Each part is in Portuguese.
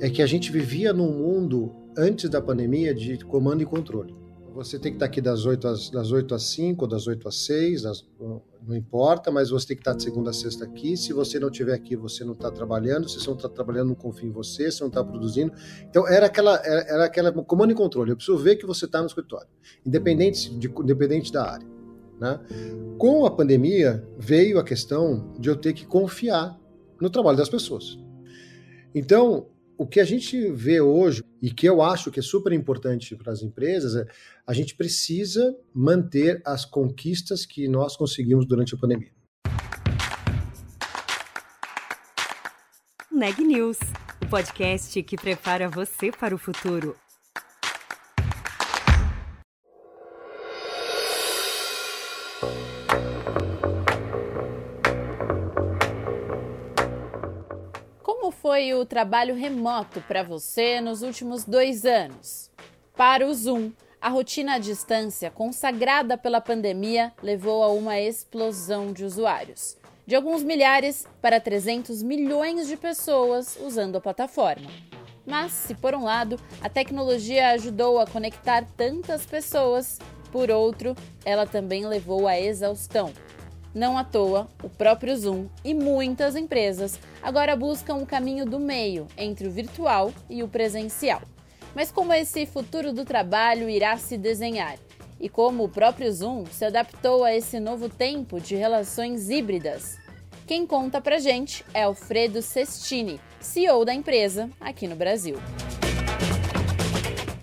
é que a gente vivia num mundo antes da pandemia de comando e controle. Você tem que estar aqui das 8 às, das 8 às 5, das 8 às 6, das, não importa, mas você tem que estar de segunda a sexta aqui. Se você não estiver aqui, você não está trabalhando. Se você não está trabalhando, não confia em você, você não está produzindo. Então, era aquela, era, era, aquela comando e controle. Eu preciso ver que você está no escritório, independente, de, independente da área. Né? Com a pandemia, veio a questão de eu ter que confiar no trabalho das pessoas. Então, o que a gente vê hoje, e que eu acho que é super importante para as empresas, é a gente precisa manter as conquistas que nós conseguimos durante a pandemia. Neg News, o podcast que prepara você para o futuro. Foi o trabalho remoto para você nos últimos dois anos? Para o Zoom, a rotina à distância, consagrada pela pandemia, levou a uma explosão de usuários. De alguns milhares para 300 milhões de pessoas usando a plataforma. Mas, se por um lado a tecnologia ajudou a conectar tantas pessoas, por outro, ela também levou à exaustão, não à toa, o próprio Zoom e muitas empresas agora buscam o caminho do meio entre o virtual e o presencial. Mas como esse futuro do trabalho irá se desenhar? E como o próprio Zoom se adaptou a esse novo tempo de relações híbridas? Quem conta pra gente é Alfredo Cestini, CEO da empresa aqui no Brasil.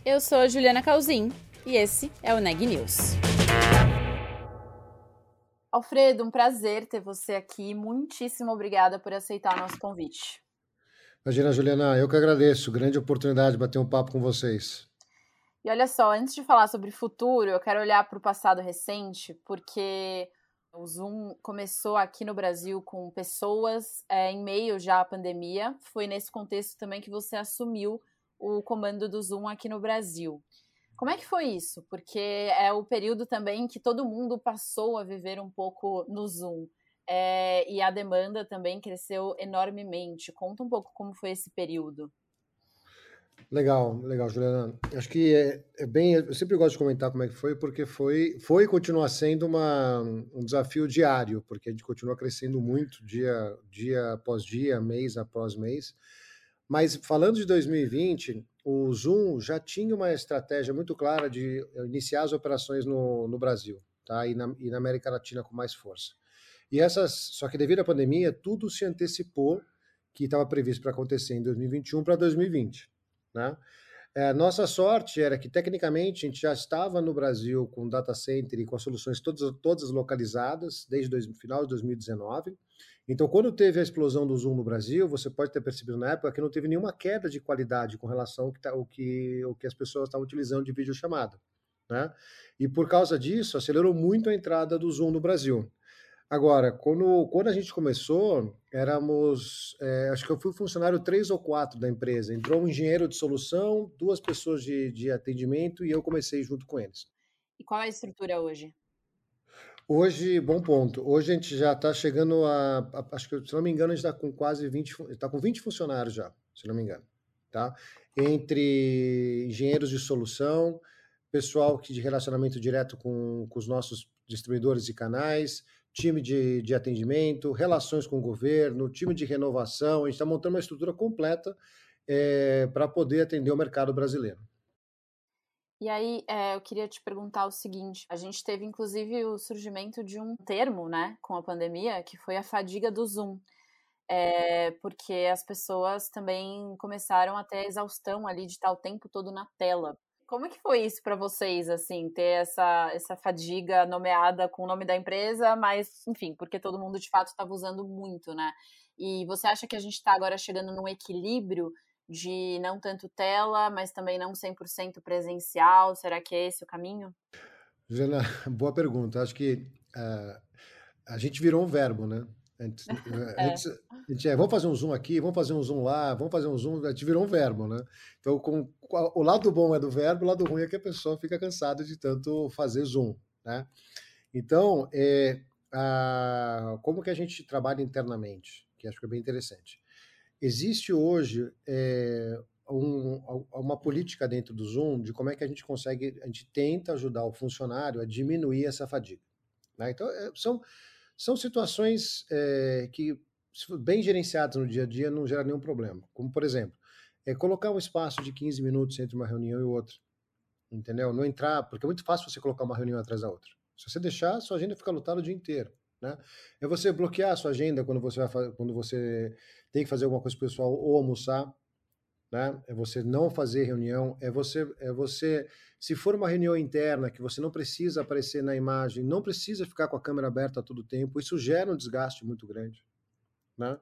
Eu sou Juliana Calzin e esse é o Neg News. Alfredo, um prazer ter você aqui. Muitíssimo obrigada por aceitar o nosso convite. Imagina, Juliana, eu que agradeço. Grande oportunidade de bater um papo com vocês. E olha só, antes de falar sobre futuro, eu quero olhar para o passado recente, porque o Zoom começou aqui no Brasil com pessoas é, em meio já à pandemia. Foi nesse contexto também que você assumiu o comando do Zoom aqui no Brasil. Como é que foi isso? Porque é o período também que todo mundo passou a viver um pouco no Zoom. É, e a demanda também cresceu enormemente. Conta um pouco como foi esse período. Legal, legal, Juliana. Acho que é, é, bem. Eu sempre gosto de comentar como é que foi, porque foi, foi e continua sendo uma, um desafio diário, porque a gente continua crescendo muito dia, dia após dia, mês após mês. Mas falando de 2020, o Zoom já tinha uma estratégia muito clara de iniciar as operações no, no Brasil tá? e, na, e na América Latina com mais força. E essas, só que devido à pandemia, tudo se antecipou que estava previsto para acontecer em 2021 para 2020. Né? É, nossa sorte era que, tecnicamente, a gente já estava no Brasil com data center e com as soluções todas, todas localizadas desde o final de 2019. Então, quando teve a explosão do Zoom no Brasil, você pode ter percebido na época que não teve nenhuma queda de qualidade com relação ao que, tá, que, o que as pessoas estavam utilizando de videochamada. Né? E por causa disso, acelerou muito a entrada do Zoom no Brasil. Agora, quando, quando a gente começou, éramos, é, acho que eu fui funcionário três ou quatro da empresa. Entrou um engenheiro de solução, duas pessoas de, de atendimento e eu comecei junto com eles. E qual é a estrutura hoje? Hoje, bom ponto. Hoje a gente já está chegando a, a, Acho que, se não me engano, a gente está com quase 20. Está com 20 funcionários já, se não me engano. Tá? Entre engenheiros de solução, pessoal que de relacionamento direto com, com os nossos distribuidores e canais, time de, de atendimento, relações com o governo, time de renovação. A gente está montando uma estrutura completa é, eh, para poder atender o mercado brasileiro. E aí, é, eu queria te perguntar o seguinte: a gente teve inclusive o surgimento de um termo, né, com a pandemia, que foi a fadiga do Zoom. É, porque as pessoas também começaram a ter exaustão ali de estar o tempo todo na tela. Como é que foi isso para vocês, assim, ter essa, essa fadiga nomeada com o nome da empresa, mas, enfim, porque todo mundo de fato estava usando muito, né? E você acha que a gente está agora chegando num equilíbrio de não tanto tela, mas também não 100% presencial? Será que é esse o caminho? Juliana, boa pergunta. Acho que uh, a gente virou um verbo, né? Antes, é. Antes, a gente é, vamos fazer um zoom aqui, vamos fazer um zoom lá, vamos fazer um zoom, a gente virou um verbo, né? Então, com, o lado bom é do verbo, o lado ruim é que a pessoa fica cansada de tanto fazer zoom, né? Então, é, a, como que a gente trabalha internamente, que acho que é bem interessante. Existe hoje é, um, uma política dentro do Zoom de como é que a gente consegue, a gente tenta ajudar o funcionário a diminuir essa fadiga. Né? Então, é, são, são situações é, que, bem gerenciadas no dia a dia, não gera nenhum problema. Como, por exemplo, é colocar um espaço de 15 minutos entre uma reunião e outra. Entendeu? Não entrar, porque é muito fácil você colocar uma reunião atrás da outra. Se você deixar, sua agenda fica lotada o dia inteiro. Né? É você bloquear a sua agenda quando você, vai, quando você tem que fazer alguma coisa pessoal ou almoçar né? É você não fazer reunião, é você, é você, se for uma reunião interna que você não precisa aparecer na imagem, não precisa ficar com a câmera aberta todo o tempo, isso gera um desgaste muito grande, né?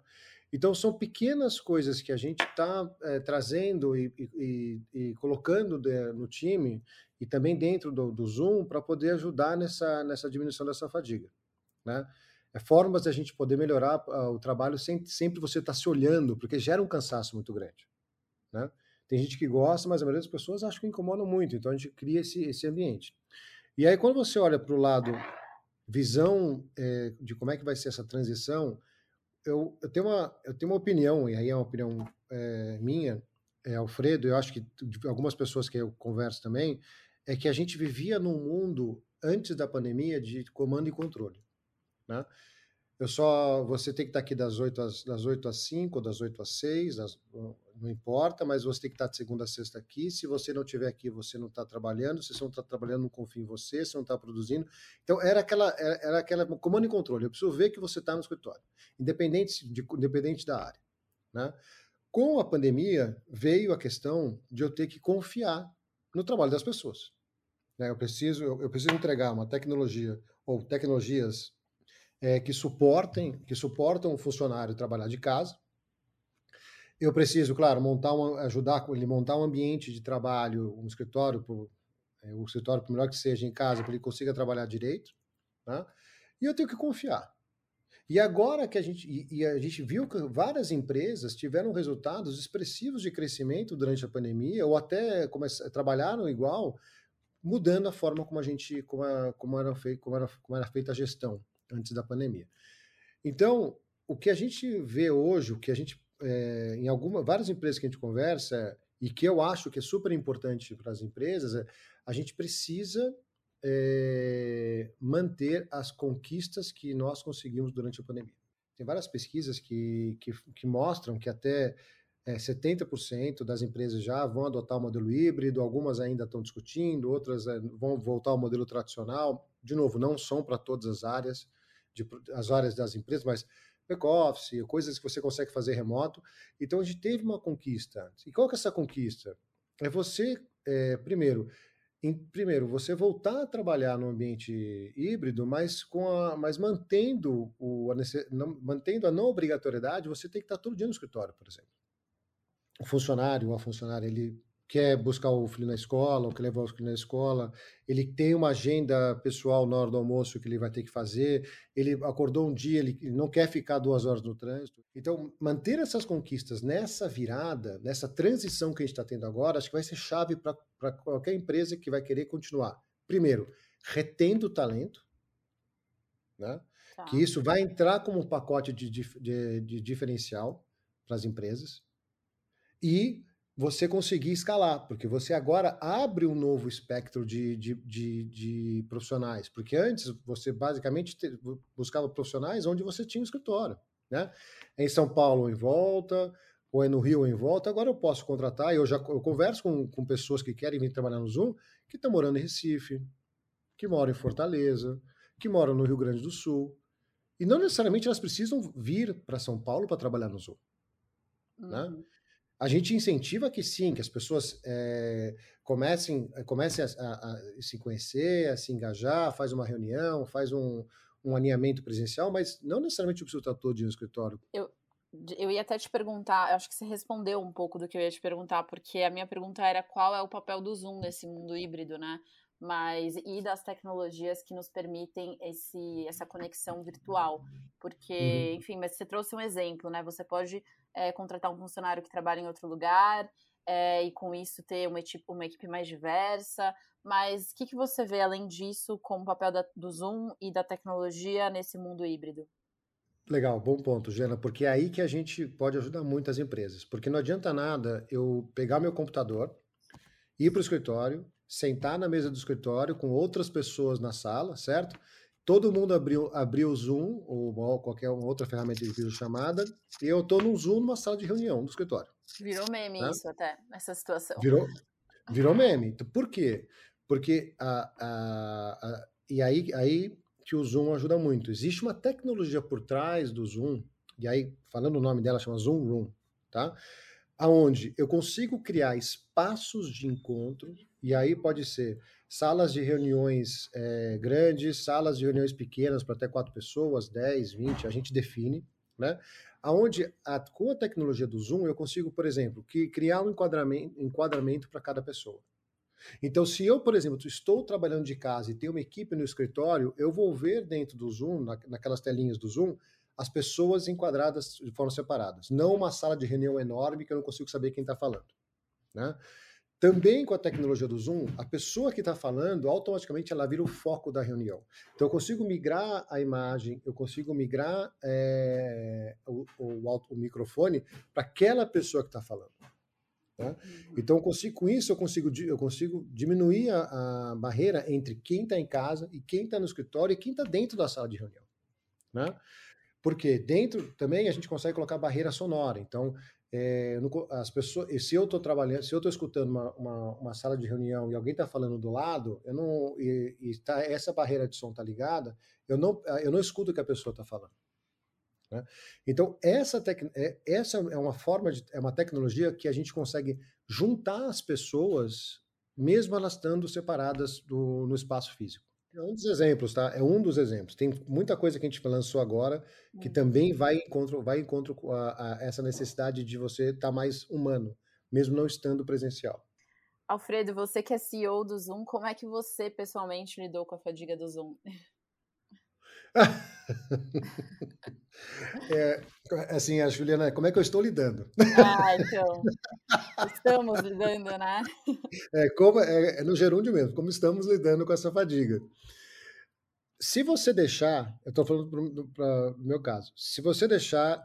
Então são pequenas coisas que a gente está é, trazendo e, e, e colocando de, no time e também dentro do, do Zoom para poder ajudar nessa, nessa diminuição dessa fadiga, né? É formas de a gente poder melhorar uh, o trabalho sem sempre você estar tá se olhando, porque gera um cansaço muito grande. Né? Tem gente que gosta, mas a maioria das pessoas acha que incomodam muito, então a gente cria esse, esse ambiente. E aí, quando você olha para o lado visão é, de como é que vai ser essa transição, eu, eu, tenho, uma, eu tenho uma opinião, e aí é uma opinião é, minha, é, Alfredo, eu acho que algumas pessoas que eu converso também, é que a gente vivia num mundo, antes da pandemia, de comando e controle. Né? Eu só. Você tem que estar aqui das 8 às, das 8 às 5, ou das 8 às 6, das, não importa, mas você tem que estar de segunda a sexta aqui. Se você não estiver aqui, você não está trabalhando. Se você não está trabalhando, não confia em você, você não está produzindo. Então, era aquela, era, era aquela comando e controle. Eu preciso ver que você está no escritório, independente, de, independente da área. Né? Com a pandemia, veio a questão de eu ter que confiar no trabalho das pessoas. Né? Eu, preciso, eu, eu preciso entregar uma tecnologia ou tecnologias é, que suportem, que suportam o funcionário trabalhar de casa. Eu preciso, claro, montar uma, ajudar ele montar um ambiente de trabalho, um escritório, é, o escritório, por melhor que seja, em casa, para ele consiga trabalhar direito. Né? E eu tenho que confiar. E agora que a gente e, e, a gente viu que várias empresas tiveram resultados expressivos de crescimento durante a pandemia, ou até trabalharam igual, mudando a forma como a gente como, a, como, era, feito, como, era, como era feita a gestão antes da pandemia. Então, o que a gente vê hoje, o que a gente, é, em alguma, várias empresas que a gente conversa, e que eu acho que é super importante para as empresas, é a gente precisa é, manter as conquistas que nós conseguimos durante a pandemia. Tem várias pesquisas que, que, que mostram que até é, 70% das empresas já vão adotar o modelo híbrido, algumas ainda estão discutindo, outras é, vão voltar ao modelo tradicional. De novo, não são para todas as áreas de, as áreas das empresas, mas back-office, coisas que você consegue fazer remoto. Então, a gente teve uma conquista. E qual que é essa conquista? É você, é, primeiro, em, primeiro, você voltar a trabalhar no ambiente híbrido, mas, com a, mas mantendo, o, a, não, mantendo a não obrigatoriedade, você tem que estar todo dia no escritório, por exemplo. O funcionário ou a funcionária, ele quer buscar o filho na escola, ou quer levar o filho na escola, ele tem uma agenda pessoal na hora do almoço que ele vai ter que fazer, ele acordou um dia, ele não quer ficar duas horas no trânsito. Então, manter essas conquistas nessa virada, nessa transição que a gente está tendo agora, acho que vai ser chave para qualquer empresa que vai querer continuar. Primeiro, retendo o talento, né? Tá. que isso vai entrar como um pacote de, de, de diferencial para as empresas, e você conseguir escalar, porque você agora abre um novo espectro de, de, de, de profissionais, porque antes você basicamente te, buscava profissionais onde você tinha um escritório, né? Em São Paulo em volta, ou é no Rio em volta, agora eu posso contratar, e eu já eu converso com, com pessoas que querem vir trabalhar no Zoom, que estão morando em Recife, que moram em Fortaleza, que moram no Rio Grande do Sul, e não necessariamente elas precisam vir para São Paulo para trabalhar no Zoom, né? uhum. né? A gente incentiva que sim, que as pessoas é, comecem, eh, comecem a, a, a, se conhecer, a se engajar, faz uma reunião, faz um, um alinhamento presencial, mas não necessariamente o estar todo no escritório. Eu, eu ia até te perguntar, acho que você respondeu um pouco do que eu ia te perguntar, porque a minha pergunta era qual é o papel do Zoom nesse mundo híbrido, né? Mas e das tecnologias que nos permitem esse, essa conexão virtual. Porque, uhum. enfim, mas você trouxe um exemplo, né? Você pode é, contratar um funcionário que trabalha em outro lugar é, e com isso ter uma equipe, uma equipe mais diversa. Mas o que, que você vê além disso como papel da, do Zoom e da tecnologia nesse mundo híbrido? Legal, bom ponto, Jana, porque é aí que a gente pode ajudar muitas empresas. Porque não adianta nada eu pegar meu computador, ir para o escritório, sentar na mesa do escritório com outras pessoas na sala, certo? Todo mundo abriu, abriu o Zoom ou qualquer outra ferramenta de videochamada e eu estou no Zoom numa sala de reunião do escritório. Virou meme né? isso até, essa situação. Virou, virou meme. Então, por quê? Porque a, a, a, e aí, aí que o Zoom ajuda muito. Existe uma tecnologia por trás do Zoom, e aí, falando o nome dela, chama Zoom Room, tá? Aonde eu consigo criar espaços de encontro, e aí pode ser salas de reuniões é, grandes, salas de reuniões pequenas para até quatro pessoas, 10, 20, a gente define, né? Aonde a, com a tecnologia do Zoom eu consigo, por exemplo, que, criar um enquadramento, enquadramento para cada pessoa. Então, se eu, por exemplo, estou trabalhando de casa e tenho uma equipe no escritório, eu vou ver dentro do Zoom, na, naquelas telinhas do Zoom, as pessoas enquadradas de forma separadas. Não uma sala de reunião enorme que eu não consigo saber quem está falando. Né? Também com a tecnologia do Zoom, a pessoa que está falando, automaticamente ela vira o foco da reunião. Então, eu consigo migrar a imagem, eu consigo migrar é, o, o, o microfone para aquela pessoa que está falando. Né? Uhum. Então, consigo, com isso, eu consigo, eu consigo diminuir a, a barreira entre quem está em casa e quem está no escritório e quem está dentro da sala de reunião. Né? Porque dentro também a gente consegue colocar barreira sonora. Então, é, as pessoas, se eu estou trabalhando, se eu estou escutando uma, uma, uma, sala de reunião e alguém está falando do lado, eu não, e, e tá, essa barreira de som está ligada, eu não, eu não escuto o que a pessoa está falando. Né? Então, essa, tec... É, essa é uma forma, de... é uma tecnologia que a gente consegue juntar as pessoas, mesmo elas estando separadas do... no espaço físico. É um dos exemplos, tá? É um dos exemplos. Tem muita coisa que a gente lançou agora que também vai encontro, vai encontro a, a essa necessidade de você estar tá mais humano, mesmo não estando presencial. Alfredo, você que é CEO do Zoom, como é que você pessoalmente lidou com a fadiga do Zoom? É, assim, a Juliana, como é que eu estou lidando? Ah, então. Estamos lidando, né? É, como, é, é no gerúndio mesmo, como estamos lidando com essa fadiga. Se você deixar, eu estou falando para o meu caso, se você deixar,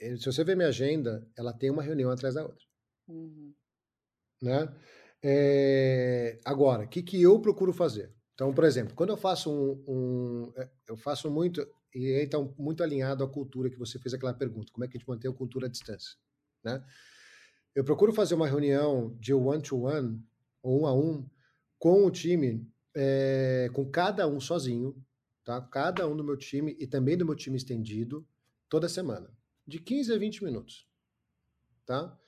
eh, se você ver minha agenda, ela tem uma reunião atrás da outra. Uhum. Né? É, agora, o que, que eu procuro fazer? Então, por exemplo, quando eu faço um, um eh, eu faço muito, e aí está muito alinhado à cultura que você fez aquela pergunta, como é que a gente mantém a cultura à distância, né? Eu procuro fazer uma reunião de one-to-one, -one, ou um a um, com o time, é, com cada um sozinho, tá? Cada um do meu time e também do meu time estendido, toda semana, de 15 a 20 minutos, tá?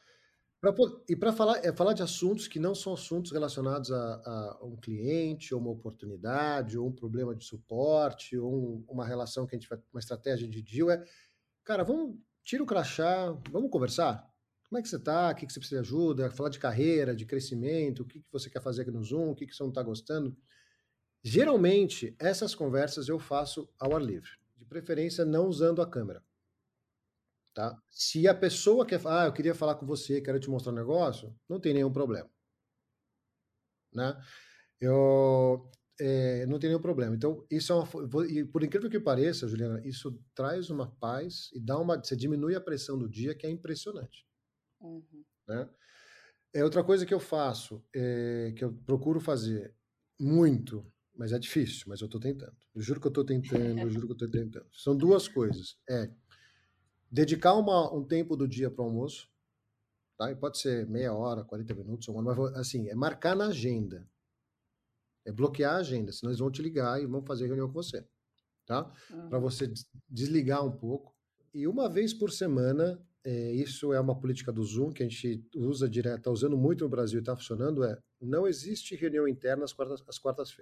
Pra, e para falar, é falar de assuntos que não são assuntos relacionados a, a, um cliente, ou uma oportunidade, ou um problema de suporte, ou um, uma relação que a gente vai, uma estratégia de deal, é, cara, vamos, tira o crachá, vamos conversar. Como é que você está? O que, que você precisa de ajuda? Falar de carreira, de crescimento, o que, que você quer fazer aqui no Zoom, o que, que você não está gostando. Geralmente, essas conversas eu faço ao ar livre, de preferência não usando a câmera. Tá? Se a pessoa quer falar, ah, eu queria falar com você, quero te mostrar um negócio, não tem nenhum problema. Né? Eu é, não tem nenhum problema. Então, isso é uma. E por incrível que pareça, Juliana, isso traz uma paz e dá uma. Você diminui a pressão do dia, que é impressionante. Uhum. Né? É outra coisa que eu faço, é, que eu procuro fazer muito, mas é difícil, mas eu estou tentando. Eu juro que eu estou tentando, eu juro que eu estou tentando. São duas coisas. É dedicar uma, um tempo do dia para o almoço, tá? E pode ser meia hora, 40 minutos, uma hora, mas assim, é marcar na agenda. É bloquear a agenda, senão eles vão te ligar e vão fazer reunião com você, tá? Uhum. Para você desligar um pouco. E uma vez por semana, é, isso é uma política do Zoom que a gente usa direto, está usando muito no Brasil e está funcionando, é não existe reunião interna às quartas-feiras. quartas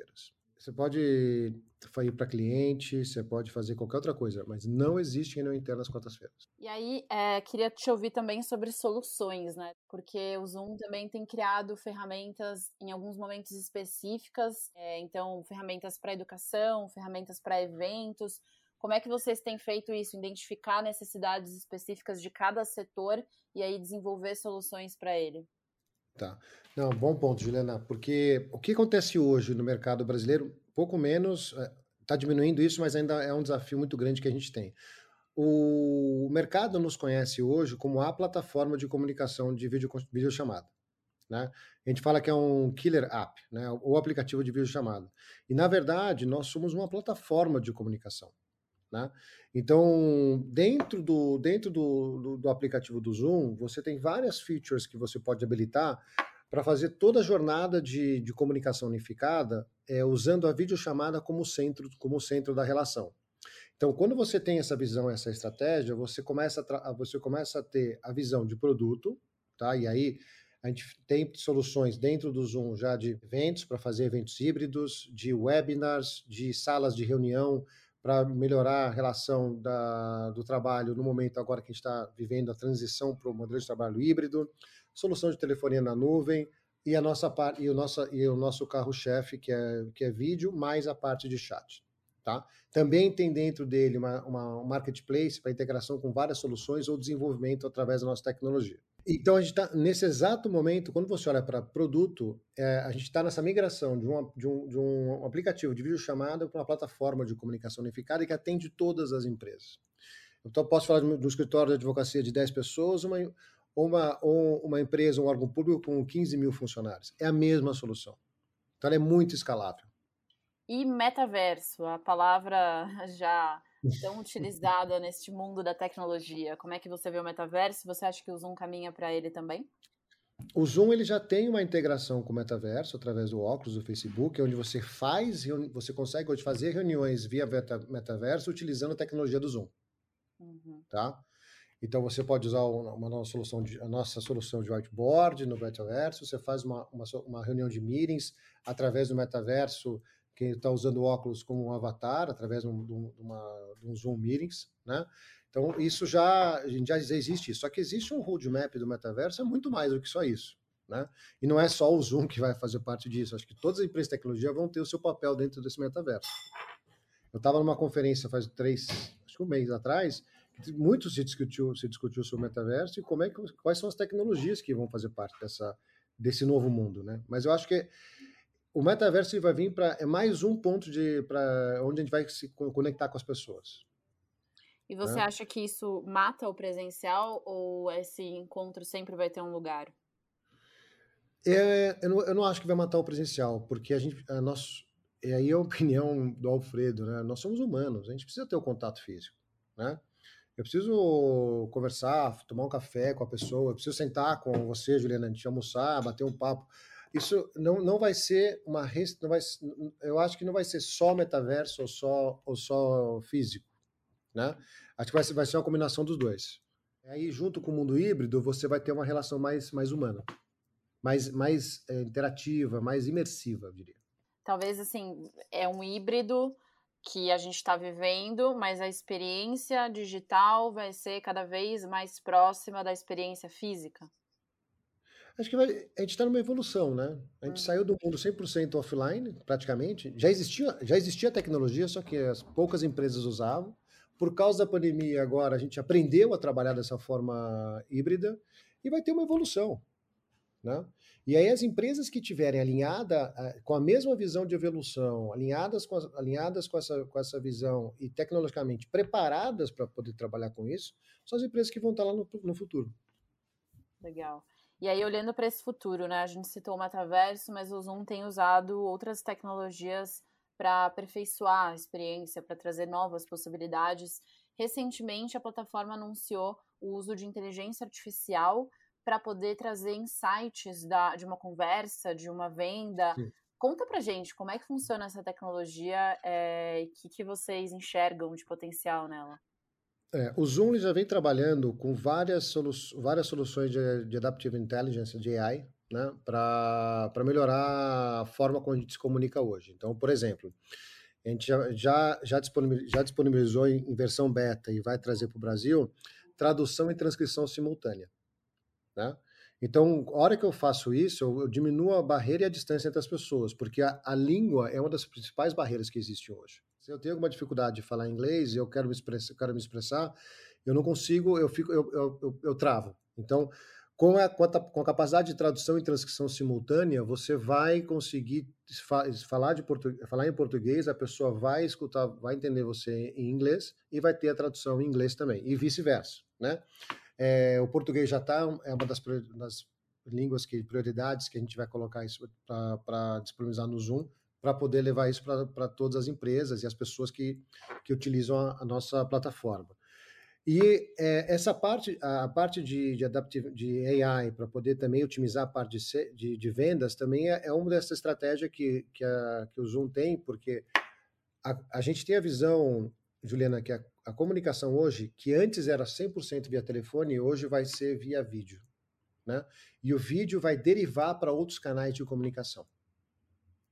você pode ir para cliente, você pode fazer qualquer outra coisa, mas não existe reunião interna às quartas-feiras. E aí, é, queria te ouvir também sobre soluções, né? Porque o Zoom também tem criado ferramentas em alguns momentos específicas, é, então ferramentas para educação, ferramentas para eventos. Como é que vocês têm feito isso? Identificar necessidades específicas de cada setor e aí desenvolver soluções para ele? Tá. Não, bom ponto, Juliana, porque o que acontece hoje no mercado brasileiro, pouco menos, está é, diminuindo isso, mas ainda é um desafio muito grande que a gente tem. o mercado nos conhece hoje como a plataforma de comunicação de vídeo, videochamada. Né? A gente fala que é um killer app, né? ou aplicativo de videochamada. E, na verdade, nós somos uma plataforma de comunicação. Né? Então, dentro, do, dentro do, do, do, aplicativo do Zoom, você tem várias features que você pode habilitar para fazer toda a jornada de, de comunicação unificada é, usando a videochamada como centro, como centro da relação. Então, quando você tem essa visão, essa estratégia, você começa a, você começa a ter a visão de produto, tá? E aí a gente tem soluções dentro do Zoom já de eventos para fazer eventos híbridos, de webinars, de salas de reunião para melhorar a relação da, do trabalho no momento agora que a gente está vivendo a transição para o modelo de trabalho híbrido, solução de telefonia na nuvem e a nossa parte e o nosso e o nosso carro-chefe que é que é vídeo mais a parte de chat. Tá? Também tem dentro dele uma, uma um marketplace para integração com várias soluções ou desenvolvimento através da nossa tecnologia. Então, a gente está, nesse exato momento, quando você olha para produto, é, a gente está nessa migração de, uma, de, um, de um aplicativo de videochamada para uma plataforma de comunicação unificada que atende todas as empresas. Então, posso falar de um escritório de advocacia de 10 pessoas, uma, uma, uma empresa, um órgão público com 15 mil funcionários. É a mesma solução. Então, ela é muito escalável. E metaverso, a palavra já tão utilizada neste mundo da tecnologia. Como é que você vê o metaverso? Você acha que o Zoom caminha para ele também? O Zoom ele já tem uma integração com o metaverso através do óculos do Facebook, onde você faz, você consegue fazer reuniões via metaverso utilizando a tecnologia do Zoom. Uhum. Tá? Então você pode usar uma nossa solução de, a nossa solução de whiteboard no metaverso, você faz uma, uma, uma reunião de meetings através do metaverso quem está usando óculos como um avatar, através de, um, de, uma, de um Zoom Meetings, né? Então, isso já, já existe. Só que existe um roadmap do metaverso, é muito mais do que só isso. Né? E não é só o Zoom que vai fazer parte disso. Acho que todas as empresas de tecnologia vão ter o seu papel dentro desse metaverso. Eu estava numa conferência faz três, acho que um mês atrás, muito se discutiu, se discutiu sobre o metaverso e como é que, quais são as tecnologias que vão fazer parte dessa, desse novo mundo, né? Mas eu acho que o metaverso vai vir para é mais um ponto de para onde a gente vai se conectar com as pessoas. E você né? acha que isso mata o presencial ou esse encontro sempre vai ter um lugar? É, eu, não, eu não acho que vai matar o presencial, porque a gente, a nós, e aí é a opinião do Alfredo, né? Nós somos humanos, a gente precisa ter o contato físico, né? Eu preciso conversar, tomar um café com a pessoa, eu preciso sentar com você, Juliana, a gente almoçar, bater um papo isso não, não vai ser uma não vai, eu acho que não vai ser só metaverso ou só ou só físico, né? Acho que vai ser, vai ser uma combinação dos dois. Aí junto com o mundo híbrido você vai ter uma relação mais mais humana, mais mais é, interativa, mais imersiva, eu diria. Talvez assim é um híbrido que a gente está vivendo, mas a experiência digital vai ser cada vez mais próxima da experiência física. Acho que vai, a gente está numa evolução, né? A gente uhum. saiu do mundo 100% offline, praticamente. Já existia, já existia tecnologia, só que as poucas empresas usavam. Por causa da pandemia, agora a gente aprendeu a trabalhar dessa forma híbrida e vai ter uma evolução. Né? E aí as empresas que tiverem alinhada com a mesma visão de evolução, alinhadas com, alinhadas com, essa, com essa visão e tecnologicamente preparadas para poder trabalhar com isso, são as empresas que vão estar lá no, no futuro. Legal. E aí, olhando para esse futuro, né? A gente citou o metaverso, mas o Zoom tem usado outras tecnologias para aperfeiçoar a experiência, para trazer novas possibilidades. Recentemente, a plataforma anunciou o uso de inteligência artificial para poder trazer insights da, de uma conversa, de uma venda. Sim. Conta pra gente como é que funciona essa tecnologia é, e o que, que vocês enxergam de potencial nela. É, o Zoom já vem trabalhando com várias, solu várias soluções de, de Adaptive Intelligence, de AI, né, para melhorar a forma como a gente se comunica hoje. Então, por exemplo, a gente já, já, já, disponibilizou, já disponibilizou em, versão beta e vai trazer para o Brasil tradução e transcrição simultânea. Né? Então, a hora que eu faço isso, eu, eu diminuo a barreira e a distância entre as pessoas, porque a, a língua é uma das principais barreiras que existe hoje. Se eu tenho alguma dificuldade de falar inglês eu quero me expressar, quero me expressar eu não consigo, eu fico, eu, eu, eu, eu travo. Então, Com a, com a capacidade de tradução e transcrição simultânea, você vai conseguir falar, de falar em português, a pessoa vai escutar, vai entender você em inglês e vai ter a tradução em inglês também, e vice-versa, né? É, o português já está, é uma das, das, línguas que prioridades que a gente vai colocar para disponibilizar no Zoom, para poder levar isso para todas as empresas e as pessoas que, que utilizam a, a nossa plataforma. E é, essa parte, a parte de, de, adaptive, de AI, para poder também otimizar a parte de, de, de vendas, também é, é, uma dessa estratégia que, que, a, que o Zoom tem, porque a, a gente tem a visão, Juliana, que a, a comunicação hoje, que antes era 100% via telefone, hoje vai ser via vídeo. Né? E o vídeo vai derivar para outros canais de comunicação.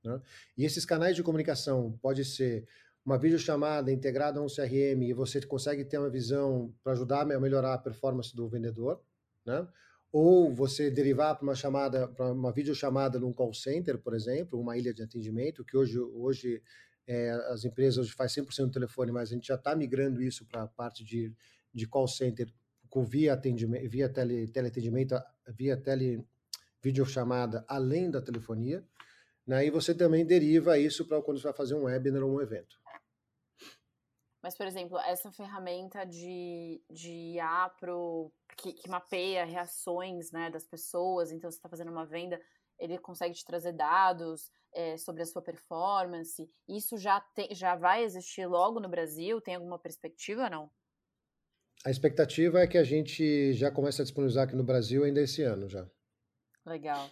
Né? E esses canais de comunicação pode ser uma videochamada integrada a um CRM e você consegue ter uma visão para ajudar a melhorar a performance do vendedor, né? Ou você derivar para uma chamada, para uma videochamada num call center, por exemplo, uma ilha de atendimento, que hoje, hoje é, as empresas hoje faz 100% do telefone, mas a gente já está migrando isso para a parte de, de call center com via atendimento, via tele, teleatendimento, via tele videochamada além da telefonia. Né? E você também deriva isso para quando você vai fazer um webinar ou um evento. Mas, por exemplo, essa ferramenta de, de IA pro, que, que mapeia reações né, das pessoas, então você está fazendo uma venda, ele consegue te trazer dados é, sobre a sua performance. Isso já, te, já vai existir logo no Brasil? Tem alguma perspectiva não? A expectativa é que a gente já comece a disponibilizar aqui no Brasil ainda esse ano já. Legal.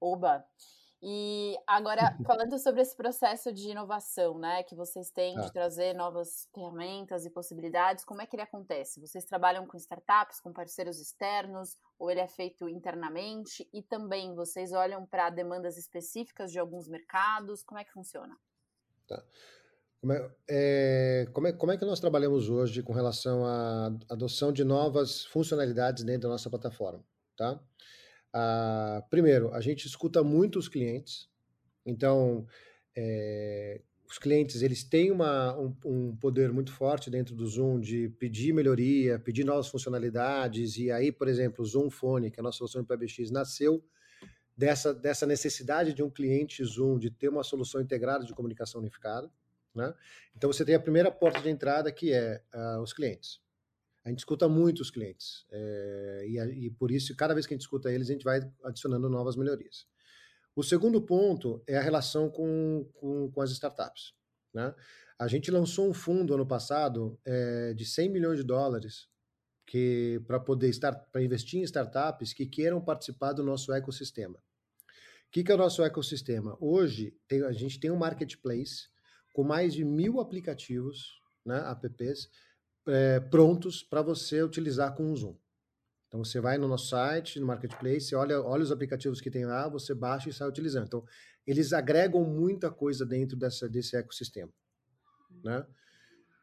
Oba! E agora, falando sobre esse processo de inovação, né, que vocês têm de ah. trazer novas ferramentas e possibilidades, como é que ele acontece? Vocês trabalham com startups, com parceiros externos, ou ele é feito internamente? E também vocês olham para demandas específicas de alguns mercados? Como é que funciona? Tá. Como é, é, como, é, como é que nós trabalhamos hoje com relação à adoção de novas funcionalidades dentro da nossa plataforma? Tá? Ah, primeiro, a gente escuta muito os clientes, então é, os clientes eles têm uma, um, um, poder muito forte dentro do Zoom de pedir melhoria, pedir novas funcionalidades, e aí, por exemplo, o Zoom Phone, que é a nossa solução de PBX, nasceu dessa, dessa necessidade de um cliente Zoom de ter uma solução integrada de comunicação unificada. Né? Então você tem a primeira porta de entrada que é uh, os clientes a gente escuta muito os clientes. É, e, e, por isso, cada vez que a gente escuta eles, a gente vai adicionando novas melhorias. O segundo ponto é a relação com, com, com as startups. Né? A gente lançou um fundo ano passado é, de 100 milhões de dólares que para poder estar para investir em startups que queiram participar do nosso ecossistema. O que, que é o nosso ecossistema? Hoje tem, a gente tem um marketplace com mais de mil aplicativos, né, apps, é, prontos para você utilizar com o Zoom. Então você vai no nosso site, no Marketplace, olha, olha os aplicativos que tem lá, você baixa e sai utilizando. Então, eles agregam muita coisa dentro dessa, desse ecossistema. Né?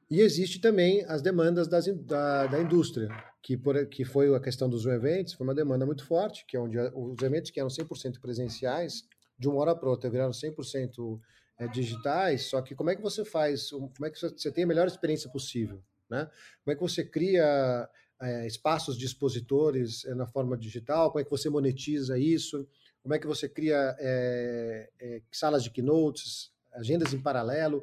E existe também as demandas das, da, da indústria, que, por, que foi a questão dos Eventos, foi uma demanda muito forte, que é onde os eventos que eram 100% presenciais, de uma hora para outra viraram 100% é, digitais, só que como é que você faz, como é que você tem a melhor experiência possível? Né? Como é que você cria é, espaços de expositores é, na forma digital? Como é que você monetiza isso? Como é que você cria é, salas de keynotes, agendas em paralelo,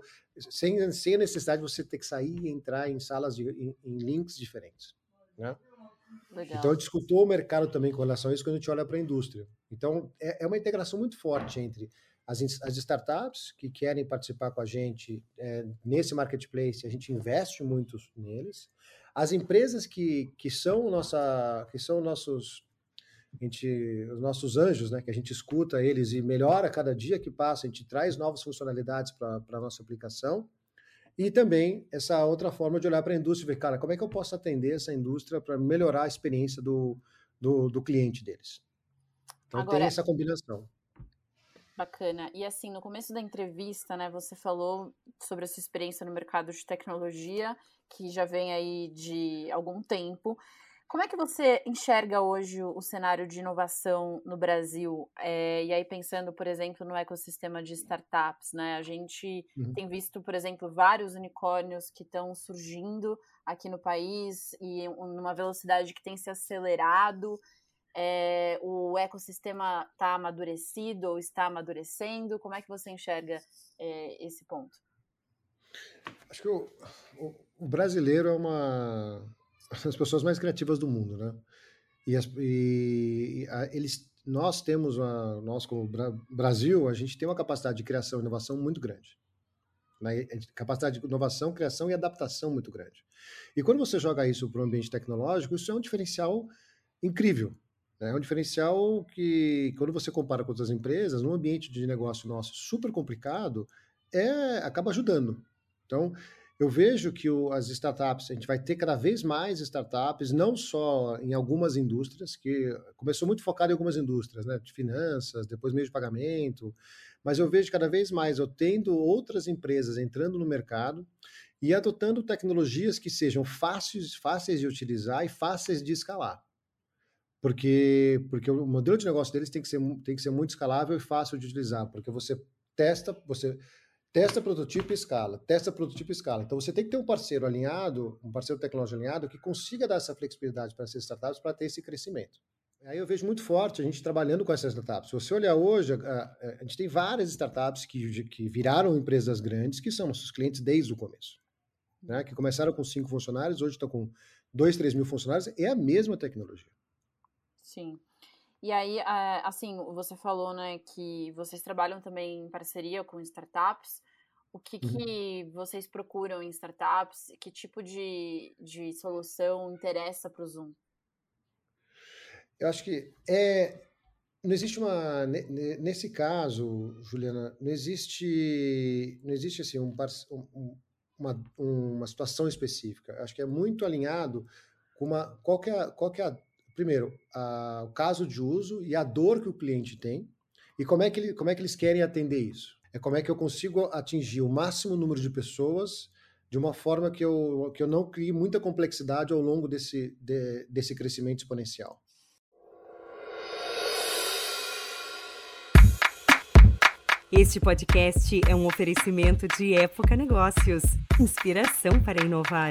sem, sem a necessidade de você ter que sair e entrar em salas de, em, em links diferentes? Né? Legal. Então, a gente escutou o mercado também com relação a isso quando a gente olha para a indústria. Então, é, é uma integração muito forte entre as, as startups que querem participar com a gente é, nesse marketplace, a gente investe muito neles. As empresas que, que são nossa, que são nossos gente, os nossos anjos, né, que a gente escuta eles e melhora cada dia que passa, a gente traz novas funcionalidades para a nossa aplicação. E também essa outra forma de olhar para a indústria e ver, cara, como é que eu posso atender essa indústria para melhorar a experiência do, do, do cliente deles. Então Agora, tem essa combinação. Bacana. E assim, no começo da entrevista, né, você falou sobre a sua experiência no mercado de tecnologia, que já vem aí de algum tempo. Como é que você enxerga hoje o cenário de inovação no Brasil? É, e aí, pensando, por exemplo, no ecossistema de startups, né? A gente uhum. tem visto, por exemplo, vários unicórnios que estão surgindo aqui no país e numa velocidade que tem se acelerado. É, o ecossistema está amadurecido ou está amadurecendo? Como é que você enxerga é, esse ponto? Acho que o, o, o, brasileiro é uma das pessoas mais criativas do mundo, né? E, as, e a, eles, nós temos, a, nós como Bra Brasil, a gente tem uma capacidade de criação e inovação muito grande. Né? Capacidade de inovação, criação e adaptação muito grande. E quando você joga isso para o ambiente tecnológico, isso é um diferencial incrível. É um diferencial que, quando você compara com outras empresas, num ambiente de negócio nosso super complicado, é, acaba ajudando. Então, eu vejo que o, as startups, a gente vai ter cada vez mais startups, não só em algumas indústrias, que começou muito focado em algumas indústrias, né, de finanças, depois meio de pagamento, mas eu vejo cada vez mais eu tendo outras empresas entrando no mercado e adotando tecnologias que sejam fáceis, fáceis de utilizar e fáceis de escalar. Porque, porque o modelo de negócio deles tem que, ser, tem que ser muito escalável e fácil de utilizar, porque você testa, você Testa prototipo e escala, testa prototipo e escala. Então você tem que ter um parceiro alinhado, um parceiro tecnológico alinhado que consiga dar essa flexibilidade para essas startups para ter esse crescimento. Aí eu vejo muito forte a gente trabalhando com essas startups. Se você olhar hoje, a, a gente tem várias startups que, que viraram empresas grandes, que são nossos clientes desde o começo. Né? Que começaram com cinco funcionários, hoje estão com dois, três mil funcionários, é a mesma tecnologia. Sim. E aí, assim, você falou, né, que vocês trabalham também em parceria com startups. O que, uhum. que vocês procuram em startups? Que tipo de, de solução interessa para o Zoom? Eu acho que é, não existe uma nesse caso, Juliana, não existe não existe assim um, um, uma, uma situação específica. Eu acho que é muito alinhado com uma qual que é, qual que é a, primeiro, a, o caso de uso e a dor que o cliente tem e como é que, ele, como é que eles querem atender isso. É como é que eu consigo atingir o máximo número de pessoas de uma forma que eu, que eu não crie muita complexidade ao longo desse, de, desse crescimento exponencial. Este podcast é um oferecimento de Época Negócios inspiração para inovar.